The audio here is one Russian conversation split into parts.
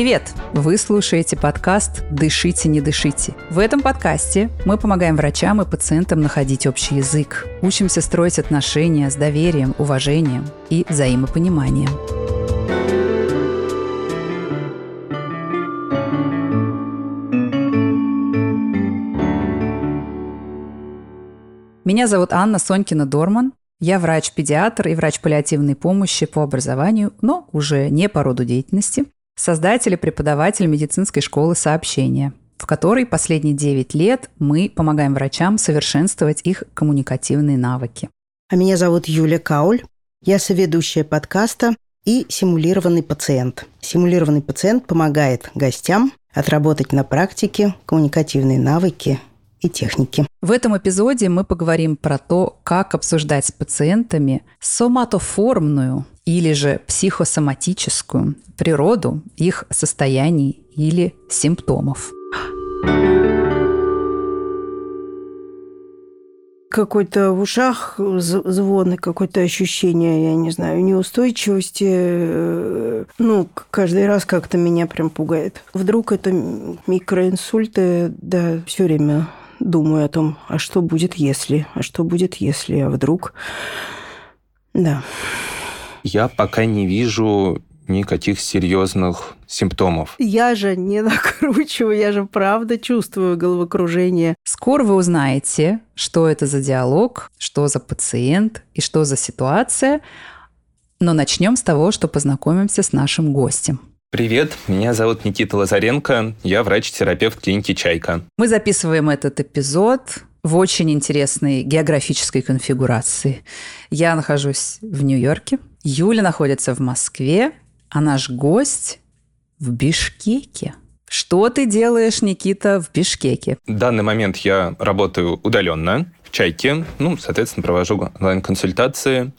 Привет! Вы слушаете подкаст «Дышите, не дышите». В этом подкасте мы помогаем врачам и пациентам находить общий язык, учимся строить отношения с доверием, уважением и взаимопониманием. Меня зовут Анна Сонькина-Дорман. Я врач-педиатр и врач паллиативной помощи по образованию, но уже не по роду деятельности – создатель и преподаватель медицинской школы сообщения, в которой последние 9 лет мы помогаем врачам совершенствовать их коммуникативные навыки. А меня зовут Юлия Кауль. Я соведущая подкаста и симулированный пациент. Симулированный пациент помогает гостям отработать на практике коммуникативные навыки и техники. В этом эпизоде мы поговорим про то, как обсуждать с пациентами соматоформную или же психосоматическую природу их состояний или симптомов. какой-то в ушах звон, какое-то ощущение, я не знаю, неустойчивости. Э, ну, каждый раз как-то меня прям пугает. Вдруг это микроинсульты, да, все время думаю о том, а что будет если, а что будет если, а вдруг... Да. Я пока не вижу никаких серьезных симптомов. Я же не накручиваю, я же правда чувствую головокружение. Скоро вы узнаете, что это за диалог, что за пациент и что за ситуация. Но начнем с того, что познакомимся с нашим гостем. Привет, меня зовут Никита Лазаренко, я врач-терапевт клиники «Чайка». Мы записываем этот эпизод в очень интересной географической конфигурации. Я нахожусь в Нью-Йорке, Юля находится в Москве, а наш гость в Бишкеке. Что ты делаешь, Никита, в Бишкеке? В данный момент я работаю удаленно в «Чайке», ну, соответственно, провожу онлайн-консультации,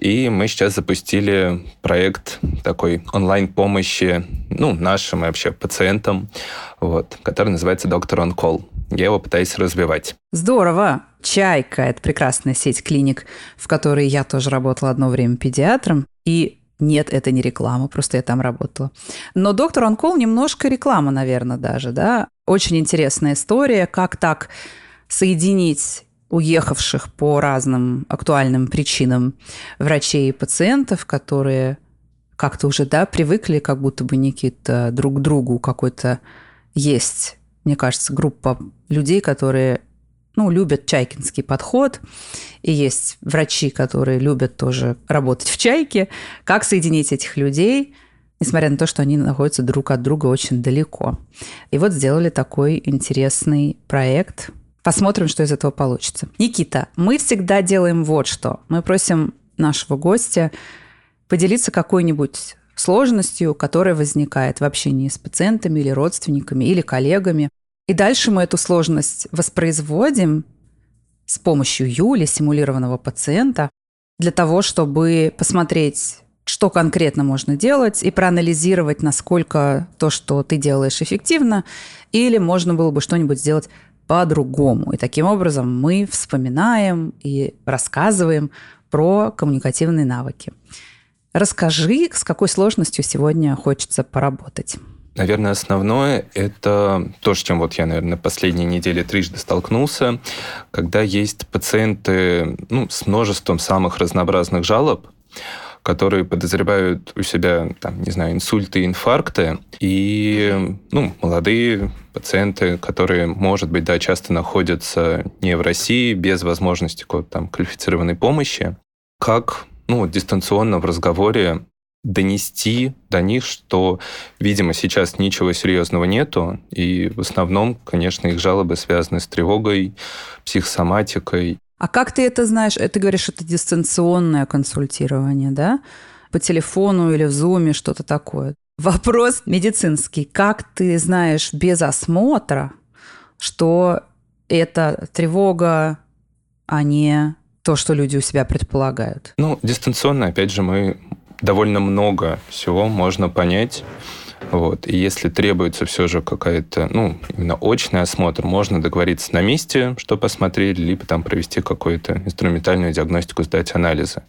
и мы сейчас запустили проект такой онлайн-помощи ну, нашим и вообще пациентам, вот, который называется «Доктор он Call». Я его пытаюсь развивать. Здорово! «Чайка» — это прекрасная сеть клиник, в которой я тоже работала одно время педиатром. И нет, это не реклама, просто я там работала. Но «Доктор Онкол» немножко реклама, наверное, даже, да? Очень интересная история, как так соединить уехавших по разным актуальным причинам врачей и пациентов, которые как-то уже, да, привыкли, как будто бы Никита друг к другу какой-то есть, мне кажется, группа людей, которые ну, любят чайкинский подход, и есть врачи, которые любят тоже работать в чайке. Как соединить этих людей, несмотря на то, что они находятся друг от друга очень далеко. И вот сделали такой интересный проект – Посмотрим, что из этого получится. Никита, мы всегда делаем вот что. Мы просим нашего гостя поделиться какой-нибудь сложностью, которая возникает в общении с пациентами или родственниками или коллегами. И дальше мы эту сложность воспроизводим с помощью Юли, симулированного пациента, для того, чтобы посмотреть, что конкретно можно делать и проанализировать, насколько то, что ты делаешь, эффективно, или можно было бы что-нибудь сделать по-другому. И таким образом мы вспоминаем и рассказываем про коммуникативные навыки. Расскажи, с какой сложностью сегодня хочется поработать. Наверное, основное – это то, с чем вот я, наверное, последние недели трижды столкнулся, когда есть пациенты ну, с множеством самых разнообразных жалоб, которые подозревают у себя, там, не знаю, инсульты, инфаркты, и ну, молодые пациенты, которые, может быть, да, часто находятся не в России, без возможности какой-то там квалифицированной помощи, как ну, дистанционно в разговоре донести до них, что, видимо, сейчас ничего серьезного нету, и в основном, конечно, их жалобы связаны с тревогой, психосоматикой, а как ты это знаешь? Ты говоришь, это дистанционное консультирование, да? По телефону или в зуме, что-то такое. Вопрос медицинский. Как ты знаешь без осмотра, что это тревога, а не то, что люди у себя предполагают? Ну, дистанционно, опять же, мы довольно много всего можно понять Вот. И если требуется все же какая-то, ну, именно очный осмотр, можно договориться на месте, что посмотреть, либо там провести какую-то инструментальную диагностику, сдать анализы.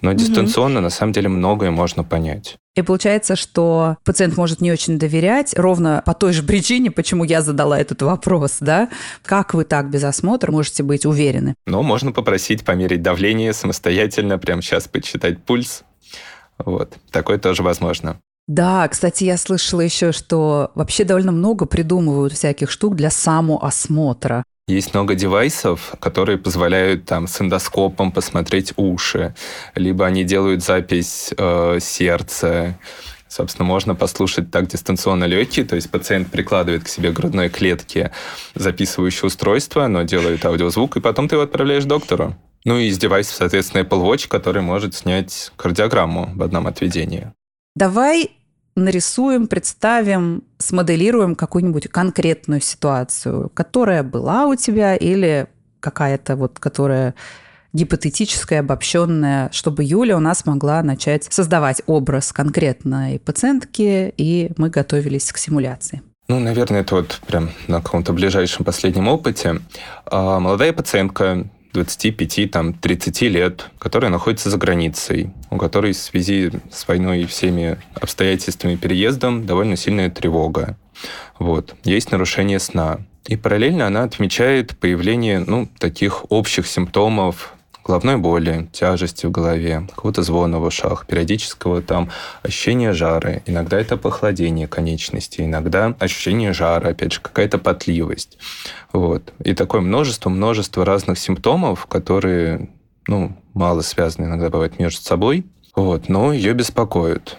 Но mm-hmm. дистанционно, на самом деле, многое можно понять. И получается, что пациент может не очень доверять, ровно по той же причине, почему я задала этот вопрос, да? Как вы так без осмотра можете быть уверены? Ну, можно попросить померить давление самостоятельно, прямо сейчас почитать пульс. Вот, такое тоже возможно. Да, кстати, я слышала еще, что вообще довольно много придумывают всяких штук для самоосмотра. Есть много девайсов, которые позволяют там с эндоскопом посмотреть уши, либо они делают запись э, сердца. Собственно, можно послушать так дистанционно легкие, то есть пациент прикладывает к себе грудной клетке записывающее устройство, оно делает аудиозвук, и потом ты его отправляешь доктору. Ну и из девайсов, соответственно, Apple Watch, который может снять кардиограмму в одном отведении. Давай нарисуем, представим, смоделируем какую-нибудь конкретную ситуацию, которая была у тебя или какая-то вот, которая гипотетическая, обобщенная, чтобы Юля у нас могла начать создавать образ конкретной пациентки, и мы готовились к симуляции. Ну, наверное, это вот прям на каком-то ближайшем последнем опыте. А, молодая пациентка 25, там, 30 лет, которая находится за границей, у которой в связи с войной и всеми обстоятельствами переездом довольно сильная тревога. Вот. Есть нарушение сна. И параллельно она отмечает появление ну, таких общих симптомов головной боли, тяжести в голове, какого-то звона в ушах, периодического там ощущения жара. Иногда это похолодение конечностей, иногда ощущение жара, опять же, какая-то потливость. Вот. И такое множество-множество разных симптомов, которые ну, мало связаны иногда бывают между собой, вот, но ее беспокоят.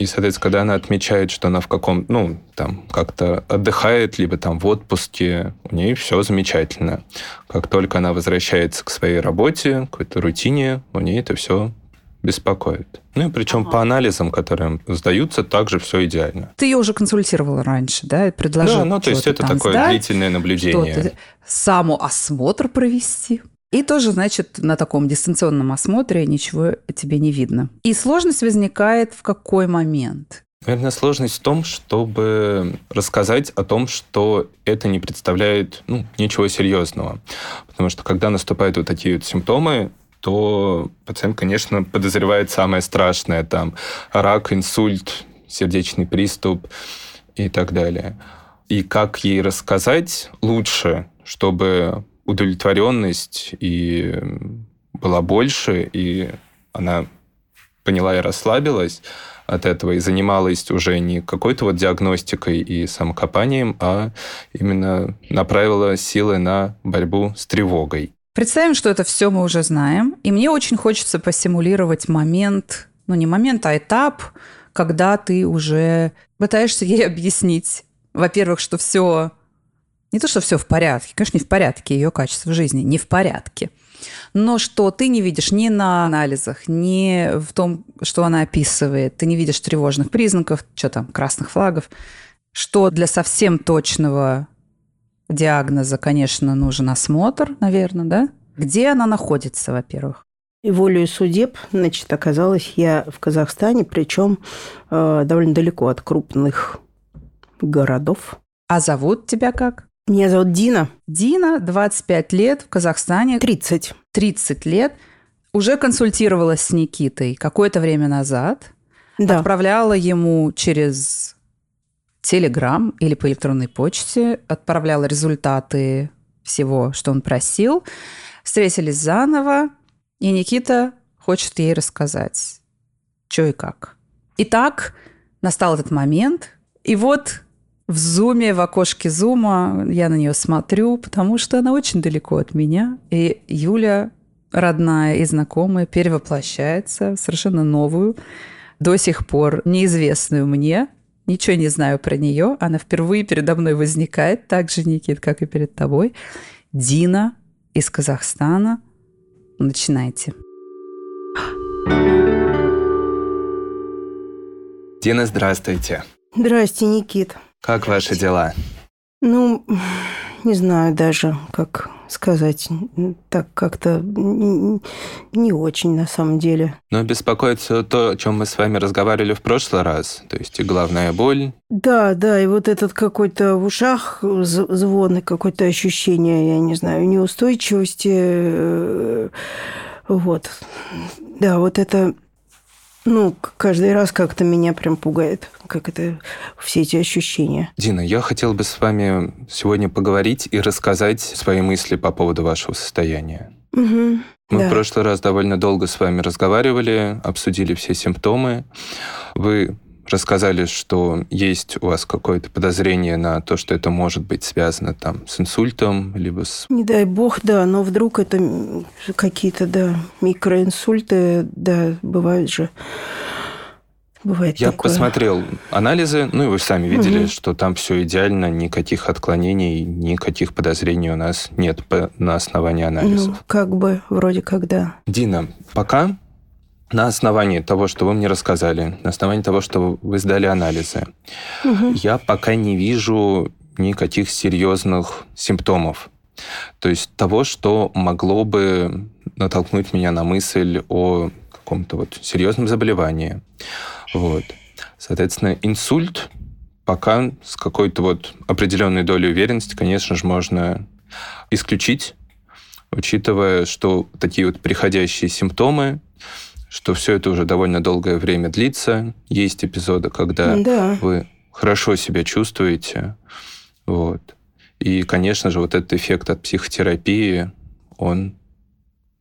И, соответственно, когда она отмечает, что она в каком, ну, там, как-то отдыхает, либо там в отпуске, у нее все замечательно. Как только она возвращается к своей работе, к какой-то рутине, у нее это все беспокоит. Ну и причем ага. по анализам, которые сдаются, также все идеально. Ты ее уже консультировала раньше, да? Предложил да, ну то есть это такое сдать, длительное наблюдение. Самоосмотр провести. И тоже, значит, на таком дистанционном осмотре ничего тебе не видно. И сложность возникает в какой момент? Наверное, сложность в том, чтобы рассказать о том, что это не представляет ну, ничего серьезного. Потому что когда наступают вот такие вот симптомы, то пациент, конечно, подозревает самое страшное, там, рак, инсульт, сердечный приступ и так далее. И как ей рассказать лучше, чтобы удовлетворенность и была больше, и она поняла и расслабилась от этого, и занималась уже не какой-то вот диагностикой и самокопанием, а именно направила силы на борьбу с тревогой. Представим, что это все мы уже знаем, и мне очень хочется посимулировать момент, ну не момент, а этап, когда ты уже пытаешься ей объяснить, во-первых, что все не то, что все в порядке, конечно, не в порядке, ее качество жизни не в порядке. Но что ты не видишь ни на анализах, ни в том, что она описывает, ты не видишь тревожных признаков, что там, красных флагов, что для совсем точного диагноза, конечно, нужен осмотр, наверное, да? Где она находится, во-первых? И волею судеб, значит, оказалась я в Казахстане, причем э, довольно далеко от крупных городов. А зовут тебя как? Меня зовут Дина. Дина, 25 лет, в Казахстане. 30. 30 лет. Уже консультировалась с Никитой какое-то время назад. Да. Отправляла ему через Телеграм или по электронной почте, отправляла результаты всего, что он просил. Встретились заново, и Никита хочет ей рассказать, что и как. Итак, настал этот момент, и вот в зуме, в окошке зума я на нее смотрю, потому что она очень далеко от меня. И Юля, родная и знакомая, перевоплощается в совершенно новую, до сих пор неизвестную мне. Ничего не знаю про нее. Она впервые передо мной возникает, так же, Никит, как и перед тобой. Дина из Казахстана. Начинайте. Дина, здравствуйте. Здрасте, Никит. Как ваши дела? Ну, не знаю даже, как сказать, так как-то не очень на самом деле. Но беспокоит все то, о чем мы с вами разговаривали в прошлый раз, то есть и головная боль. Да, да, и вот этот какой-то в ушах звон и какое-то ощущение, я не знаю, неустойчивости. Э, вот. Да, вот это ну, каждый раз как-то меня прям пугает, как это, все эти ощущения. Дина, я хотел бы с вами сегодня поговорить и рассказать свои мысли по поводу вашего состояния. Угу, Мы да. в прошлый раз довольно долго с вами разговаривали, обсудили все симптомы. Вы рассказали, что есть у вас какое-то подозрение на то, что это может быть связано там с инсультом, либо с... Не дай бог, да, но вдруг это какие-то, да, микроинсульты, да, бывают же. Бывает Я такое. посмотрел анализы, ну и вы сами видели, угу. что там все идеально, никаких отклонений, никаких подозрений у нас нет на основании анализов. Ну, как бы, вроде как да. Дина, пока на основании того, что вы мне рассказали, на основании того, что вы сдали анализы, угу. я пока не вижу никаких серьезных симптомов. То есть того, что могло бы натолкнуть меня на мысль о каком-то вот серьезном заболевании. Вот. Соответственно, инсульт пока с какой-то вот определенной долей уверенности, конечно же, можно исключить, учитывая, что такие вот приходящие симптомы что все это уже довольно долгое время длится. Есть эпизоды, когда да. вы хорошо себя чувствуете. Вот. И, конечно же, вот этот эффект от психотерапии, он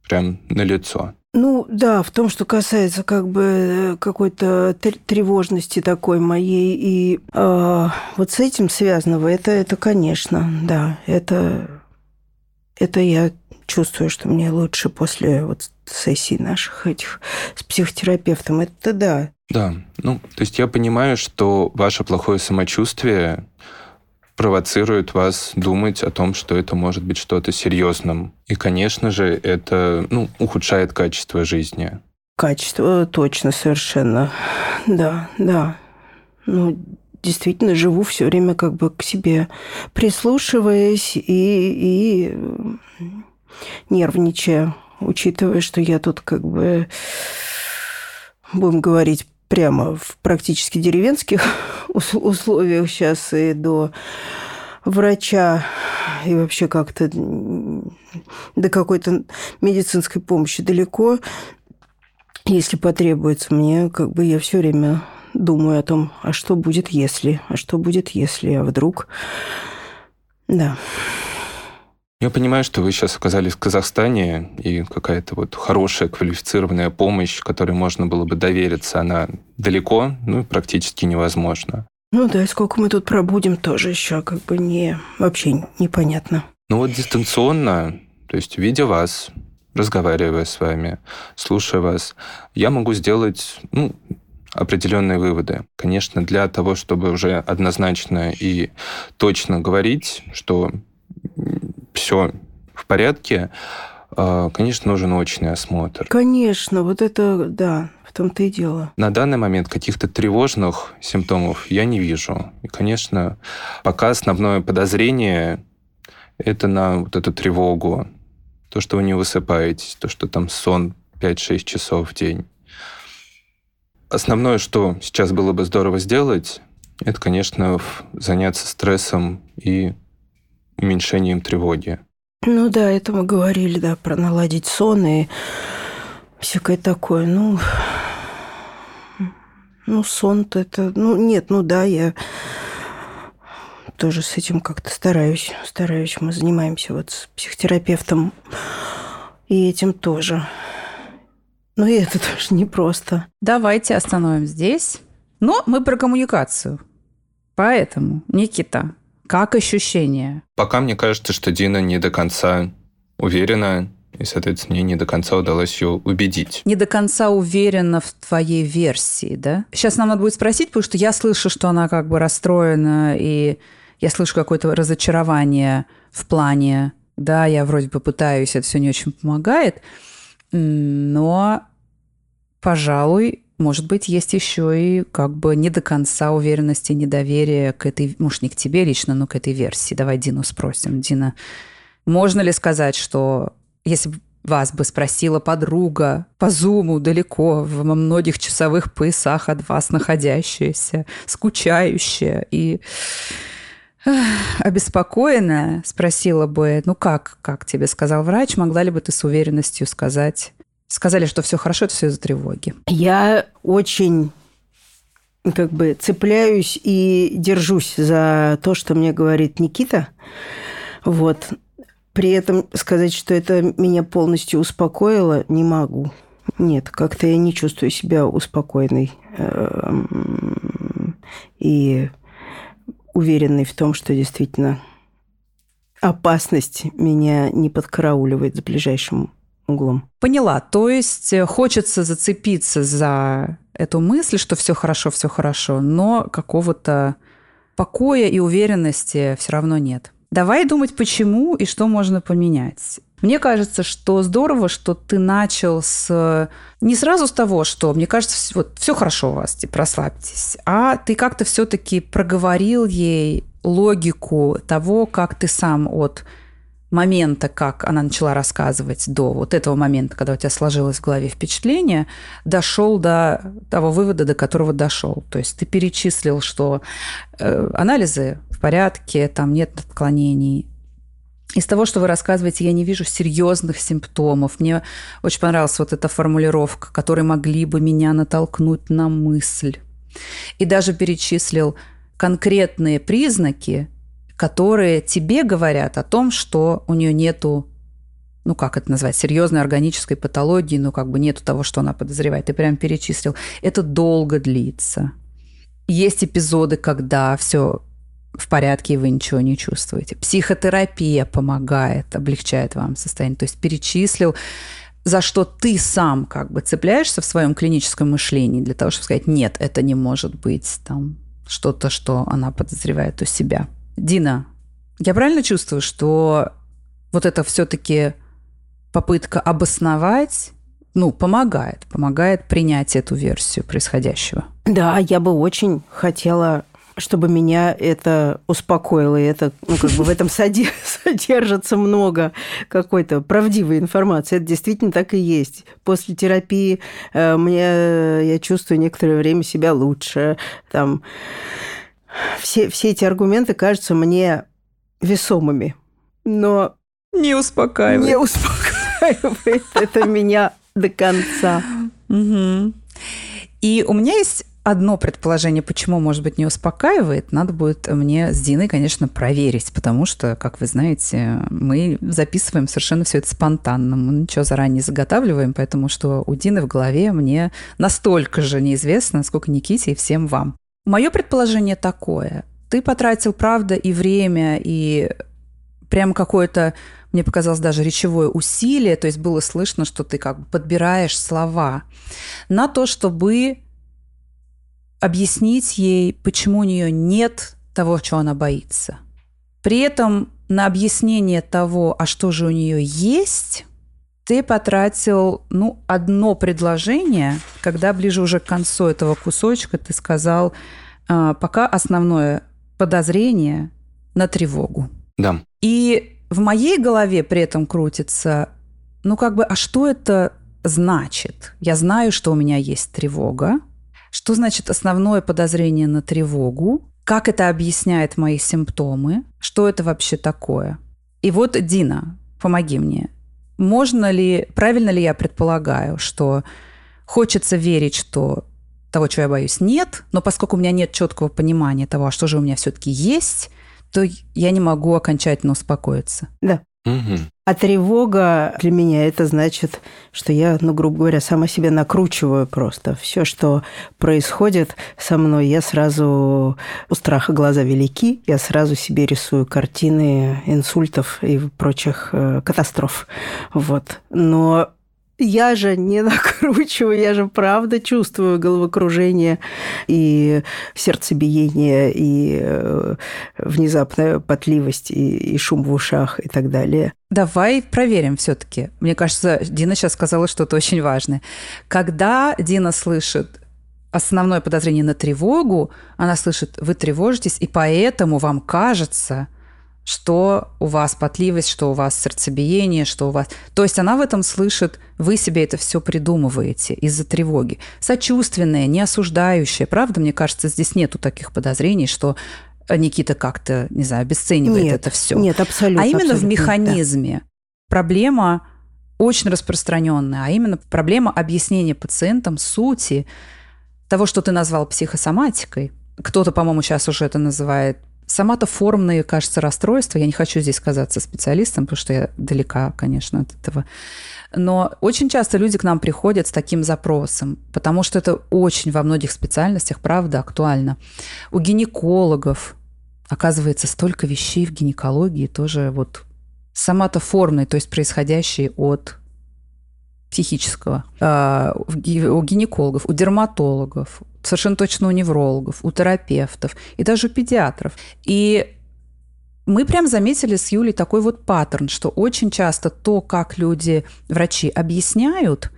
прям налицо. Ну да, в том, что касается как бы какой-то тревожности такой моей и э, вот с этим связанного, это, это, конечно, да, это, это я чувствую, что мне лучше после вот сессий наших этих с психотерапевтом. Это да. Да, ну, то есть я понимаю, что ваше плохое самочувствие провоцирует вас думать о том, что это может быть что-то серьезным. И, конечно же, это ну, ухудшает качество жизни. Качество точно совершенно. Да, да. Ну, действительно живу все время как бы к себе прислушиваясь и, и нервничая, учитывая, что я тут как бы, будем говорить прямо в практически деревенских условиях сейчас и до врача и вообще как-то до какой-то медицинской помощи далеко. Если потребуется мне, как бы я все время думаю о том, а что будет если, а что будет если, а вдруг... Да. Я понимаю, что вы сейчас оказались в Казахстане, и какая-то вот хорошая квалифицированная помощь, которой можно было бы довериться, она далеко, ну, практически невозможна. Ну да, и сколько мы тут пробудем, тоже еще как бы не вообще непонятно. Ну вот дистанционно, то есть видя вас, разговаривая с вами, слушая вас, я могу сделать ну, определенные выводы. Конечно, для того, чтобы уже однозначно и точно говорить, что все в порядке, а, конечно, нужен очный осмотр. Конечно, вот это, да, в том-то и дело. На данный момент каких-то тревожных симптомов я не вижу. И, конечно, пока основное подозрение это на вот эту тревогу, то, что вы не высыпаетесь, то, что там сон 5-6 часов в день. Основное, что сейчас было бы здорово сделать, это, конечно, заняться стрессом и уменьшением тревоги. Ну да, это мы говорили, да, про наладить сон и всякое такое. Ну, ну сон-то это... Ну, нет, ну да, я тоже с этим как-то стараюсь. Стараюсь. Мы занимаемся вот с психотерапевтом и этим тоже. Но и это тоже непросто. Давайте остановим здесь. Но мы про коммуникацию. Поэтому, Никита, как ощущение? Пока мне кажется, что Дина не до конца уверена, и, соответственно, мне не до конца удалось ее убедить. Не до конца уверена в твоей версии, да? Сейчас нам надо будет спросить, потому что я слышу, что она как бы расстроена, и я слышу какое-то разочарование в плане, да, я вроде бы пытаюсь, это все не очень помогает, но, пожалуй, может быть, есть еще и как бы не до конца уверенности, недоверия к этой, может, не к тебе лично, но к этой версии. Давай Дину спросим. Дина, можно ли сказать, что если вас бы спросила подруга по зуму далеко, в многих часовых поясах от вас находящаяся, скучающая и обеспокоенная, спросила бы, ну как, как тебе сказал врач, могла ли бы ты с уверенностью сказать, сказали, что все хорошо, это все из-за тревоги? Я очень как бы цепляюсь и держусь за то, что мне говорит Никита. Вот. При этом сказать, что это меня полностью успокоило, не могу. Нет, как-то я не чувствую себя успокоенной эм, и уверенной в том, что действительно опасность меня не подкарауливает за ближайшим углом. Поняла. То есть э, хочется зацепиться за эту мысль, что все хорошо, все хорошо, но какого-то покоя и уверенности все равно нет. Давай думать, почему и что можно поменять. Мне кажется, что здорово, что ты начал с не сразу с того, что мне кажется, вот все хорошо у вас, типа расслабьтесь, а ты как-то все-таки проговорил ей логику того, как ты сам от момента, как она начала рассказывать, до вот этого момента, когда у тебя сложилось в голове впечатление, дошел до того вывода, до которого дошел. То есть ты перечислил, что э, анализы в порядке, там нет отклонений. Из того, что вы рассказываете, я не вижу серьезных симптомов. Мне очень понравилась вот эта формулировка, которые могли бы меня натолкнуть на мысль. И даже перечислил конкретные признаки, которые тебе говорят о том, что у нее нету ну, как это назвать, серьезной органической патологии, ну, как бы нету того, что она подозревает. Ты прям перечислил. Это долго длится. Есть эпизоды, когда все в порядке, и вы ничего не чувствуете. Психотерапия помогает, облегчает вам состояние. То есть перечислил, за что ты сам как бы цепляешься в своем клиническом мышлении для того, чтобы сказать, нет, это не может быть там что-то, что она подозревает у себя. Дина, я правильно чувствую, что вот это все-таки попытка обосновать, ну, помогает, помогает принять эту версию происходящего? Да, я бы очень хотела чтобы меня это успокоило. И это, ну, как бы в этом содержится много какой-то правдивой информации. Это действительно так и есть. После терапии э, мне, я чувствую некоторое время себя лучше. Там, все, все эти аргументы кажутся мне весомыми, но... Не успокаивает. Не успокаивает это меня до конца. И у меня есть одно предположение, почему, может быть, не успокаивает, надо будет мне с Диной, конечно, проверить, потому что, как вы знаете, мы записываем совершенно все это спонтанно, мы ничего заранее не заготавливаем, поэтому что у Дины в голове мне настолько же неизвестно, сколько Никите и всем вам. Мое предположение такое. Ты потратил, правда, и время, и прям какое-то, мне показалось, даже речевое усилие, то есть было слышно, что ты как бы подбираешь слова на то, чтобы объяснить ей, почему у нее нет того, чего она боится. При этом на объяснение того, а что же у нее есть, ты потратил, ну, одно предложение, когда ближе уже к концу этого кусочка ты сказал, а, пока основное подозрение на тревогу. Да. И в моей голове при этом крутится, ну, как бы, а что это значит? Я знаю, что у меня есть тревога, что значит основное подозрение на тревогу? Как это объясняет мои симптомы? Что это вообще такое? И вот, Дина, помоги мне. Можно ли, правильно ли я предполагаю, что хочется верить, что того, чего я боюсь, нет, но поскольку у меня нет четкого понимания того, а что же у меня все-таки есть, то я не могу окончательно успокоиться. Да. А тревога для меня это значит, что я, ну, грубо говоря, сама себя накручиваю просто. Все, что происходит со мной, я сразу у страха глаза велики, я сразу себе рисую картины инсультов и прочих э, катастроф. Вот. Но я же не накручиваю, я же правда чувствую головокружение и сердцебиение, и э, внезапная потливость, и, и шум в ушах, и так далее. Давай проверим все-таки. Мне кажется, Дина сейчас сказала что-то очень важное. Когда Дина слышит основное подозрение на тревогу, она слышит, вы тревожитесь, и поэтому вам кажется, что у вас потливость, что у вас сердцебиение, что у вас... То есть она в этом слышит, вы себе это все придумываете из-за тревоги. Сочувственное, не осуждающее. Правда, мне кажется, здесь нету таких подозрений, что Никита как-то, не знаю, обесценивает нет, это все. Нет, абсолютно. А именно абсолютно, в механизме. Да. Проблема очень распространенная, а именно проблема объяснения пациентам сути того, что ты назвал психосоматикой. Кто-то, по-моему, сейчас уже это называет соматоформные, кажется, расстройства. Я не хочу здесь казаться специалистом, потому что я далека, конечно, от этого. Но очень часто люди к нам приходят с таким запросом, потому что это очень во многих специальностях, правда, актуально. У гинекологов, оказывается, столько вещей в гинекологии тоже вот соматоформные, то есть происходящие от психического. А, у гинекологов, у дерматологов, совершенно точно у неврологов, у терапевтов и даже у педиатров. И мы прям заметили с Юлей такой вот паттерн, что очень часто то, как люди, врачи объясняют,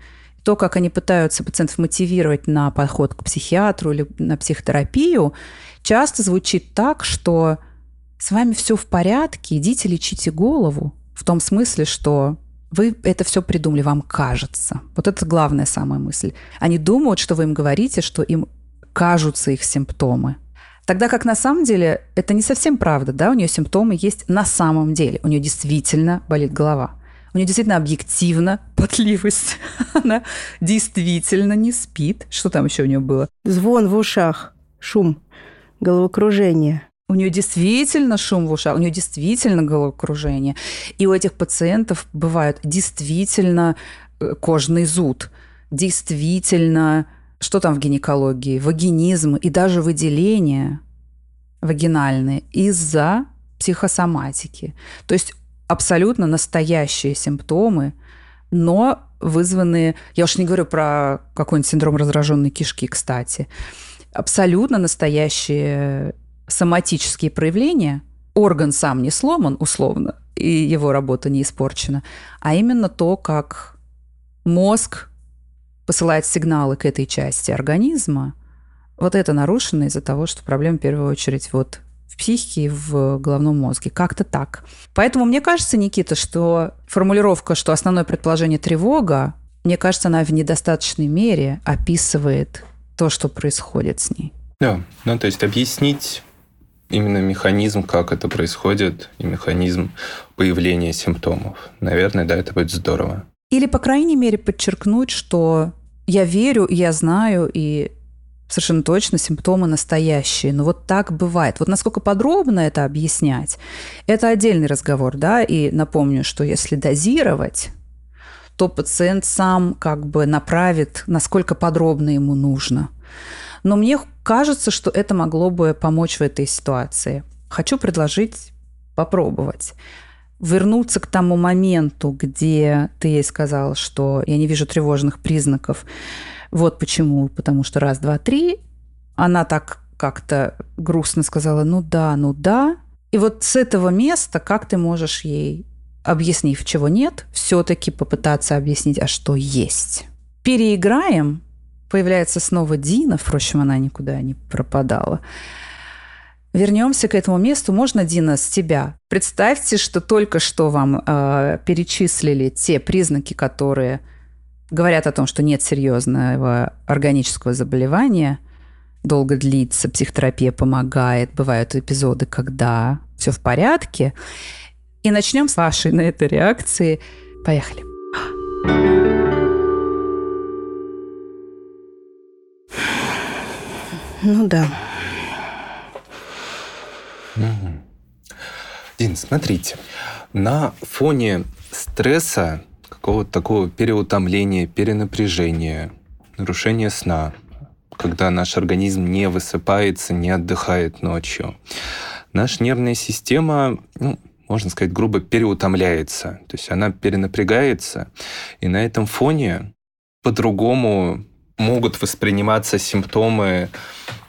то, как они пытаются пациентов мотивировать на подход к психиатру или на психотерапию, часто звучит так, что с вами все в порядке, идите лечите голову. В том смысле, что вы это все придумали, вам кажется. Вот это главная самая мысль. Они думают, что вы им говорите, что им кажутся их симптомы. Тогда как на самом деле это не совсем правда, да, у нее симптомы есть на самом деле. У нее действительно болит голова. У нее действительно объективно потливость. Она действительно не спит. Что там еще у нее было? Звон в ушах, шум, головокружение. У нее действительно шум в ушах, у нее действительно головокружение. И у этих пациентов бывает действительно э, кожный зуд, действительно, что там в гинекологии, вагинизм и даже выделение вагинальные из-за психосоматики. То есть абсолютно настоящие симптомы, но вызванные, я уж не говорю про какой-нибудь синдром раздраженной кишки, кстати, абсолютно настоящие соматические проявления, орган сам не сломан условно, и его работа не испорчена, а именно то, как мозг посылает сигналы к этой части организма, вот это нарушено из-за того, что проблема в первую очередь вот в психике и в головном мозге. Как-то так. Поэтому мне кажется, Никита, что формулировка, что основное предположение тревога, мне кажется, она в недостаточной мере описывает то, что происходит с ней. Да, ну то есть объяснить именно механизм, как это происходит, и механизм появления симптомов. Наверное, да, это будет здорово. Или, по крайней мере, подчеркнуть, что я верю, я знаю, и совершенно точно симптомы настоящие. Но вот так бывает. Вот насколько подробно это объяснять, это отдельный разговор, да, и напомню, что если дозировать, то пациент сам как бы направит, насколько подробно ему нужно. Но мне кажется, что это могло бы помочь в этой ситуации. Хочу предложить попробовать вернуться к тому моменту, где ты ей сказал, что я не вижу тревожных признаков. Вот почему. Потому что раз, два, три. Она так как-то грустно сказала, ну да, ну да. И вот с этого места как ты можешь ей, объяснив, чего нет, все-таки попытаться объяснить, а что есть. Переиграем, появляется снова Дина, впрочем, она никуда не пропадала. Вернемся к этому месту. Можно, Дина, с тебя? Представьте, что только что вам э, перечислили те признаки, которые говорят о том, что нет серьезного органического заболевания, долго длится, психотерапия помогает, бывают эпизоды, когда все в порядке. И начнем с вашей на этой реакции. Поехали. Ну да. Угу. Дин, смотрите, на фоне стресса, какого-то такого переутомления, перенапряжения, нарушения сна, когда наш организм не высыпается, не отдыхает ночью, наша нервная система, ну, можно сказать, грубо переутомляется. То есть она перенапрягается, и на этом фоне по-другому могут восприниматься симптомы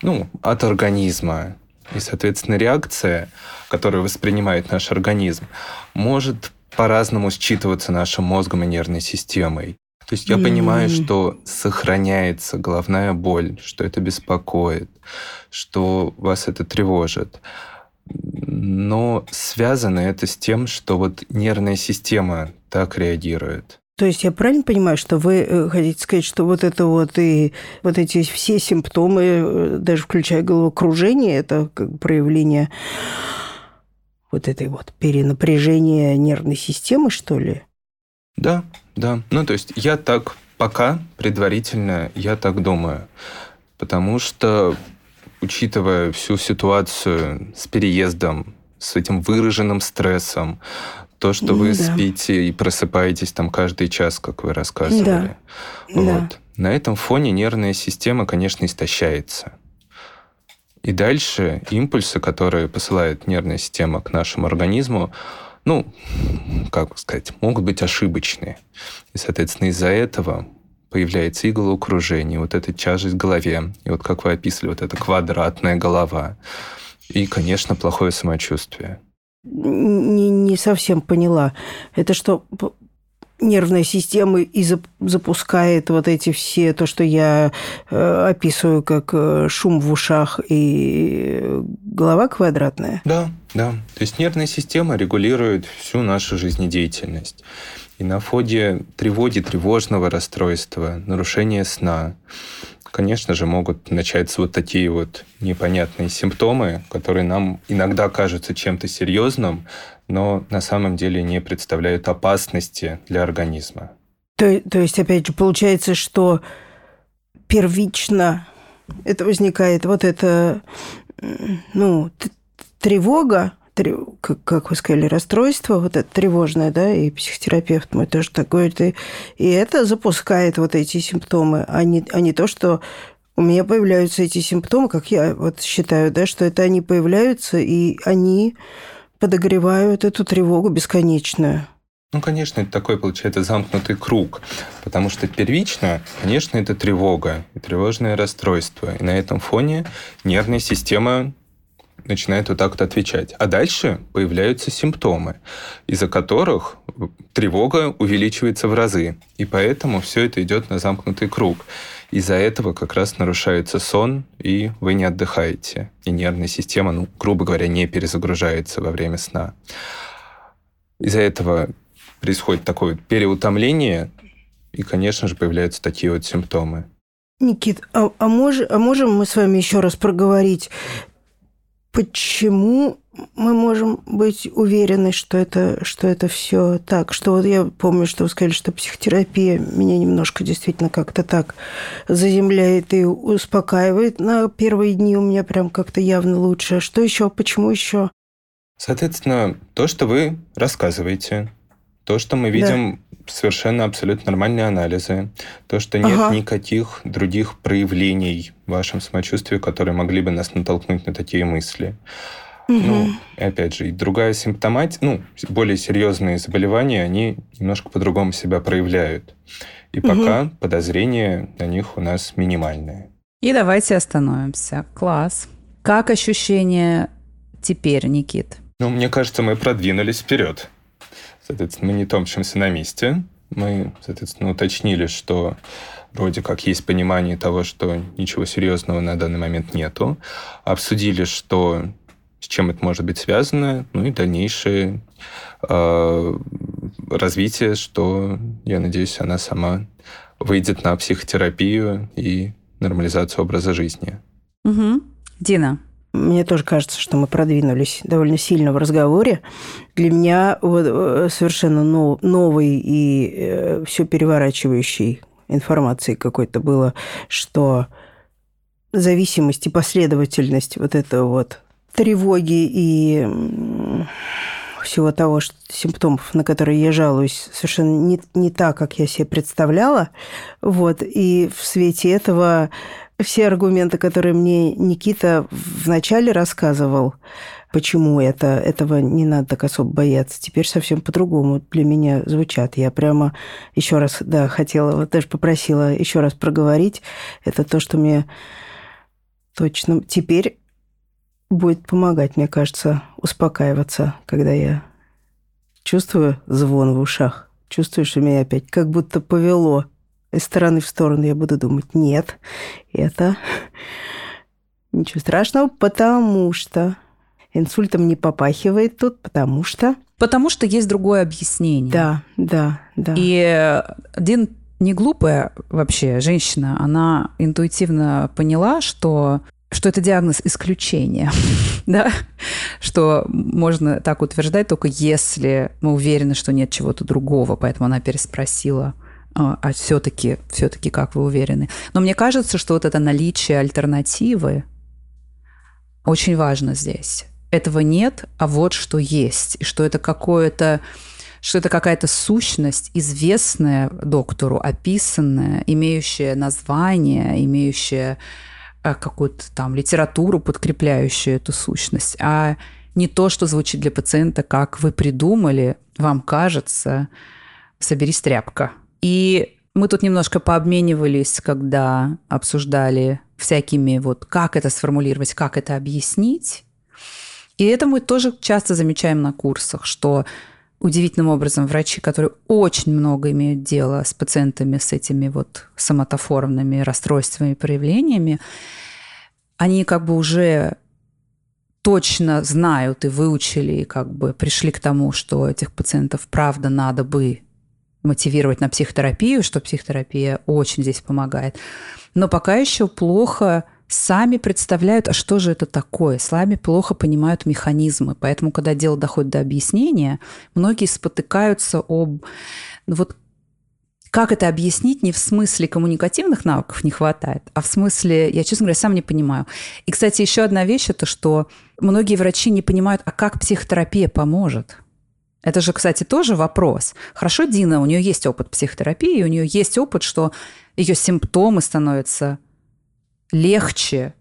ну, от организма. И, соответственно, реакция, которую воспринимает наш организм, может по-разному считываться нашим мозгом и нервной системой. То есть я mm-hmm. понимаю, что сохраняется головная боль, что это беспокоит, что вас это тревожит. Но связано это с тем, что вот нервная система так реагирует. То есть я правильно понимаю, что вы э, хотите сказать, что вот это вот и вот эти все симптомы, э, даже включая головокружение, это как проявление вот этой вот перенапряжения нервной системы, что ли? Да, да. Ну, то есть я так пока предварительно, я так думаю. Потому что, учитывая всю ситуацию с переездом, с этим выраженным стрессом, то, что вы да. спите и просыпаетесь там каждый час, как вы рассказывали. Да. Вот. Да. На этом фоне нервная система, конечно, истощается. И дальше импульсы, которые посылает нервная система к нашему организму, ну, как сказать, могут быть ошибочные. И, соответственно, из-за этого появляется и головокружение, вот эта тяжесть в голове, и вот как вы описывали, вот эта квадратная голова, и, конечно, плохое самочувствие. Не, не совсем поняла. Это что, нервная система и запускает вот эти все, то, что я э, описываю как э, шум в ушах и голова квадратная? Да, да. То есть нервная система регулирует всю нашу жизнедеятельность. И на фоне тревоги, тревожного расстройства, нарушения сна, конечно же, могут начаться вот такие вот непонятные симптомы, которые нам иногда кажутся чем-то серьезным, но на самом деле не представляют опасности для организма. То, то есть, опять же, получается, что первично это возникает вот это, ну, тревога, как вы сказали, расстройство, вот это тревожное, да, и психотерапевт мой тоже так говорит, и, и это запускает вот эти симптомы, а не, а не то, что у меня появляются эти симптомы, как я вот считаю, да, что это они появляются, и они подогревают эту тревогу бесконечную. Ну, конечно, это такой, получается, замкнутый круг, потому что первично, конечно, это тревога и тревожное расстройство. И на этом фоне нервная система начинает вот так вот отвечать. А дальше появляются симптомы, из-за которых тревога увеличивается в разы. И поэтому все это идет на замкнутый круг. Из-за этого как раз нарушается сон, и вы не отдыхаете. И нервная система, ну, грубо говоря, не перезагружается во время сна. Из-за этого происходит такое переутомление, и, конечно же, появляются такие вот симптомы. Никит, а, а, мож, а можем мы с вами еще раз проговорить почему мы можем быть уверены, что это, что это все так? Что вот я помню, что вы сказали, что психотерапия меня немножко действительно как-то так заземляет и успокаивает. На первые дни у меня прям как-то явно лучше. Что еще? Почему еще? Соответственно, то, что вы рассказываете, то, что мы видим совершенно абсолютно нормальные анализы. То, что нет ага. никаких других проявлений в вашем самочувствии, которые могли бы нас натолкнуть на такие мысли. Угу. Ну, и опять же, и другая симптоматика, ну, более серьезные заболевания, они немножко по-другому себя проявляют. И угу. пока подозрения на них у нас минимальные. И давайте остановимся. Класс. Как ощущение теперь, Никит? Ну, мне кажется, мы продвинулись вперед. Соответственно, мы не томчимся на месте. Мы, соответственно, уточнили, что вроде как есть понимание того, что ничего серьезного на данный момент нету. Обсудили, что с чем это может быть связано, ну и дальнейшее э, развитие, что, я надеюсь, она сама выйдет на психотерапию и нормализацию образа жизни. Угу. Дина, мне тоже кажется, что мы продвинулись довольно сильно в разговоре. Для меня вот э, совершенно новый и э, все переворачивающий информации какой-то было, что зависимость и последовательность вот этого вот тревоги и всего того, что, симптомов, на которые я жалуюсь, совершенно не, не так, как я себе представляла. Вот. И в свете этого все аргументы, которые мне Никита вначале рассказывал, почему это, этого не надо так особо бояться, теперь совсем по-другому для меня звучат. Я прямо еще раз, да, хотела, вот даже попросила еще раз проговорить. Это то, что мне точно теперь будет помогать, мне кажется, успокаиваться, когда я чувствую звон в ушах, чувствую, что меня опять как будто повело из стороны в сторону я буду думать, нет, это ничего страшного, потому что инсультом не попахивает тут, потому что... Потому что есть другое объяснение. Да, да, да. И Дин не глупая вообще женщина, она интуитивно поняла, что что это диагноз исключения, да, что можно так утверждать только если мы уверены, что нет чего-то другого, поэтому она переспросила, а, а все-таки, все-таки как вы уверены? Но мне кажется, что вот это наличие альтернативы очень важно здесь. Этого нет, а вот что есть, и что это какое-то что это какая-то сущность, известная доктору, описанная, имеющая название, имеющая э, какую-то там литературу, подкрепляющую эту сущность, а не то, что звучит для пациента, как вы придумали, вам кажется, соберись тряпка. И мы тут немножко пообменивались, когда обсуждали всякими вот как это сформулировать, как это объяснить. И это мы тоже часто замечаем на курсах, что удивительным образом врачи, которые очень много имеют дело с пациентами с этими вот соматоформными расстройствами, проявлениями, они как бы уже точно знают и выучили, и как бы пришли к тому, что этих пациентов правда надо бы мотивировать на психотерапию, что психотерапия очень здесь помогает. Но пока еще плохо сами представляют, а что же это такое, сами плохо понимают механизмы. Поэтому, когда дело доходит до объяснения, многие спотыкаются об... Ну, вот как это объяснить не в смысле коммуникативных навыков не хватает, а в смысле, я, честно говоря, сам не понимаю. И, кстати, еще одна вещь – это что многие врачи не понимают, а как психотерапия поможет. Это же, кстати, тоже вопрос. Хорошо, Дина, у нее есть опыт психотерапии, у нее есть опыт, что ее симптомы становятся легче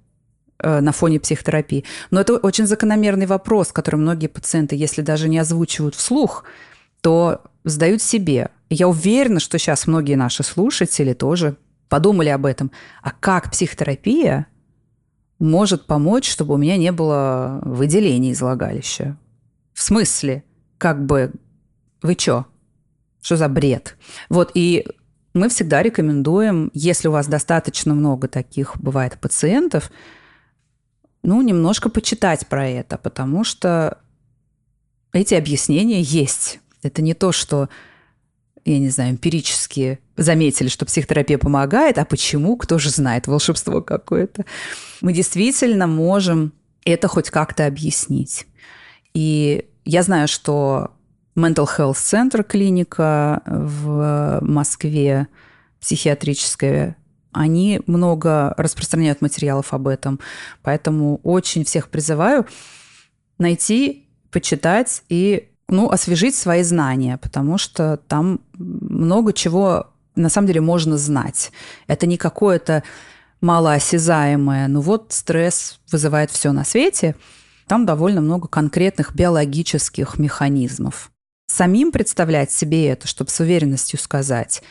э, на фоне психотерапии. Но это очень закономерный вопрос, который многие пациенты, если даже не озвучивают вслух, то задают себе. я уверена, что сейчас многие наши слушатели тоже подумали об этом. А как психотерапия может помочь, чтобы у меня не было выделений из влагалища? В смысле? Как бы вы чё? Что за бред? Вот, и мы всегда рекомендуем, если у вас достаточно много таких бывает пациентов, ну, немножко почитать про это, потому что эти объяснения есть. Это не то, что, я не знаю, эмпирически заметили, что психотерапия помогает, а почему, кто же знает, волшебство какое-то. Мы действительно можем это хоть как-то объяснить. И я знаю, что Mental Health Center клиника в Москве, психиатрическая, они много распространяют материалов об этом. Поэтому очень всех призываю найти, почитать и ну, освежить свои знания, потому что там много чего на самом деле можно знать. Это не какое-то малоосязаемое, ну вот стресс вызывает все на свете. Там довольно много конкретных биологических механизмов самим представлять себе это, чтобы с уверенностью сказать,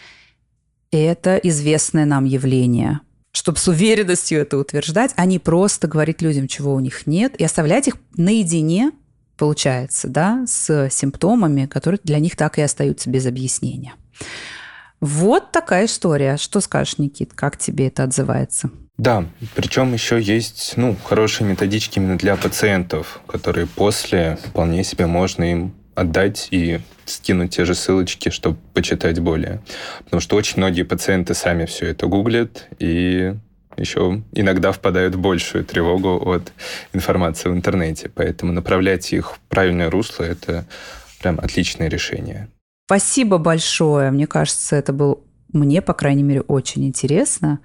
это известное нам явление, чтобы с уверенностью это утверждать, а не просто говорить людям, чего у них нет, и оставлять их наедине, получается, да, с симптомами, которые для них так и остаются без объяснения. Вот такая история. Что скажешь, Никит, как тебе это отзывается? Да, причем еще есть ну, хорошие методички именно для пациентов, которые после вполне себе можно им отдать и скинуть те же ссылочки, чтобы почитать более. Потому что очень многие пациенты сами все это гуглят и еще иногда впадают в большую тревогу от информации в интернете. Поэтому направлять их в правильное русло – это прям отличное решение. Спасибо большое. Мне кажется, это был мне, по крайней мере, очень интересно.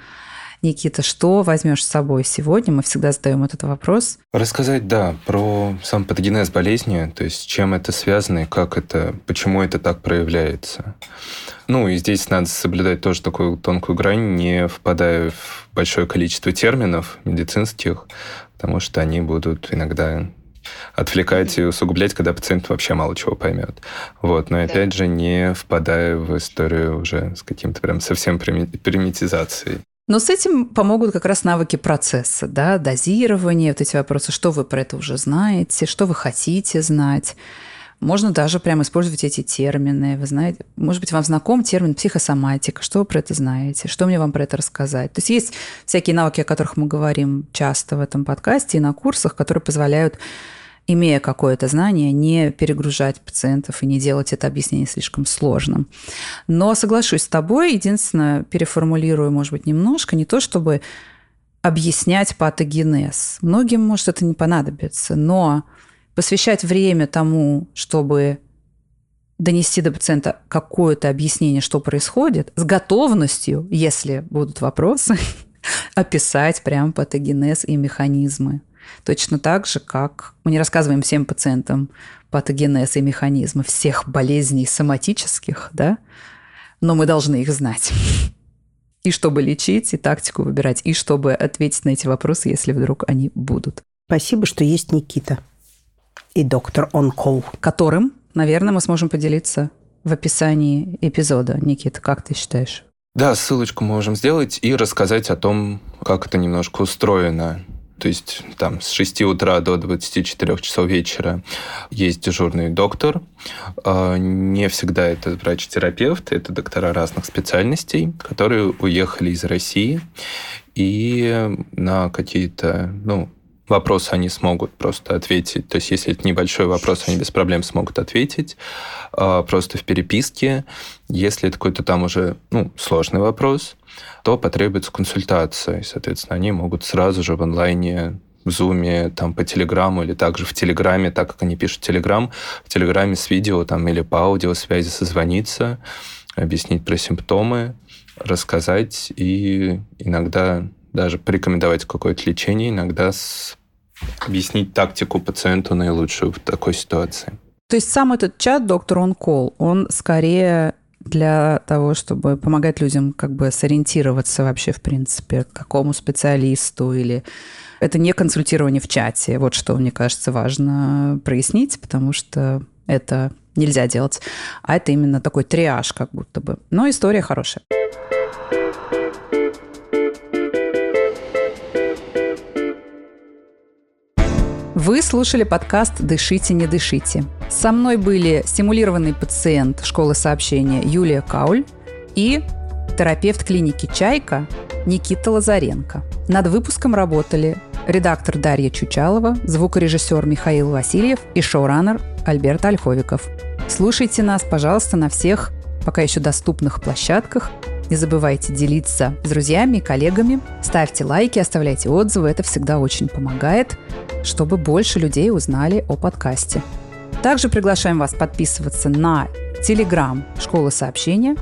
Никита, что возьмешь с собой сегодня? Мы всегда задаем этот вопрос. Рассказать, да, про сам патогенез болезни, то есть чем это связано и как это, почему это так проявляется. Ну, и здесь надо соблюдать тоже такую тонкую грань, не впадая в большое количество терминов медицинских, потому что они будут иногда отвлекать и усугублять, когда пациент вообще мало чего поймет. Вот. Но опять же, не впадая в историю уже с каким-то прям совсем примитизацией. Но с этим помогут как раз навыки процесса, да, дозирование, вот эти вопросы, что вы про это уже знаете, что вы хотите знать. Можно даже прямо использовать эти термины. Вы знаете, может быть, вам знаком термин психосоматика. Что вы про это знаете? Что мне вам про это рассказать? То есть есть всякие навыки, о которых мы говорим часто в этом подкасте и на курсах, которые позволяют имея какое-то знание, не перегружать пациентов и не делать это объяснение слишком сложным. Но соглашусь с тобой, единственное, переформулирую, может быть, немножко, не то чтобы объяснять патогенез. Многим, может, это не понадобится, но посвящать время тому, чтобы донести до пациента какое-то объяснение, что происходит, с готовностью, если будут вопросы, описать прям патогенез и механизмы. Точно так же, как мы не рассказываем всем пациентам патогенез и механизмы всех болезней соматических, да, но мы должны их знать. И чтобы лечить, и тактику выбирать, и чтобы ответить на эти вопросы, если вдруг они будут. Спасибо, что есть Никита и доктор Call. Которым, наверное, мы сможем поделиться в описании эпизода. Никита, как ты считаешь? Да, ссылочку можем сделать и рассказать о том, как это немножко устроено. То есть там с 6 утра до 24 часов вечера есть дежурный доктор. А, не всегда это врач-терапевт, это доктора разных специальностей, которые уехали из России и на какие-то, ну, вопросы они смогут просто ответить. То есть, если это небольшой вопрос, они без проблем смогут ответить а, просто в переписке. Если это какой-то там уже ну, сложный вопрос, то потребуется консультация. И, соответственно, они могут сразу же в онлайне в Зуме, там, по Телеграму или также в Телеграме, так как они пишут Телеграм, в Телеграме с видео там, или по аудиосвязи созвониться, объяснить про симптомы, рассказать и иногда даже порекомендовать какое-то лечение, иногда с... объяснить тактику пациенту наилучшую в такой ситуации. То есть сам этот чат доктор он кол, он скорее для того, чтобы помогать людям как бы сориентироваться вообще, в принципе, к какому специалисту или это не консультирование в чате. Вот что, мне кажется, важно прояснить, потому что это нельзя делать. А это именно такой триаж как будто бы. Но история хорошая. Вы слушали подкаст «Дышите, не дышите». Со мной были стимулированный пациент школы сообщения Юлия Кауль и терапевт клиники «Чайка» Никита Лазаренко. Над выпуском работали редактор Дарья Чучалова, звукорежиссер Михаил Васильев и шоураннер Альберт Ольховиков. Слушайте нас, пожалуйста, на всех пока еще доступных площадках. Не забывайте делиться с друзьями и коллегами. Ставьте лайки, оставляйте отзывы. Это всегда очень помогает чтобы больше людей узнали о подкасте. Также приглашаем вас подписываться на Telegram «Школа сообщения»,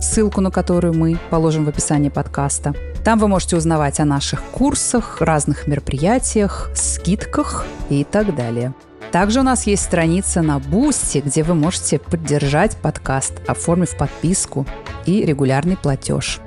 ссылку на которую мы положим в описании подкаста. Там вы можете узнавать о наших курсах, разных мероприятиях, скидках и так далее. Также у нас есть страница на Boosty, где вы можете поддержать подкаст, оформив подписку и регулярный платеж.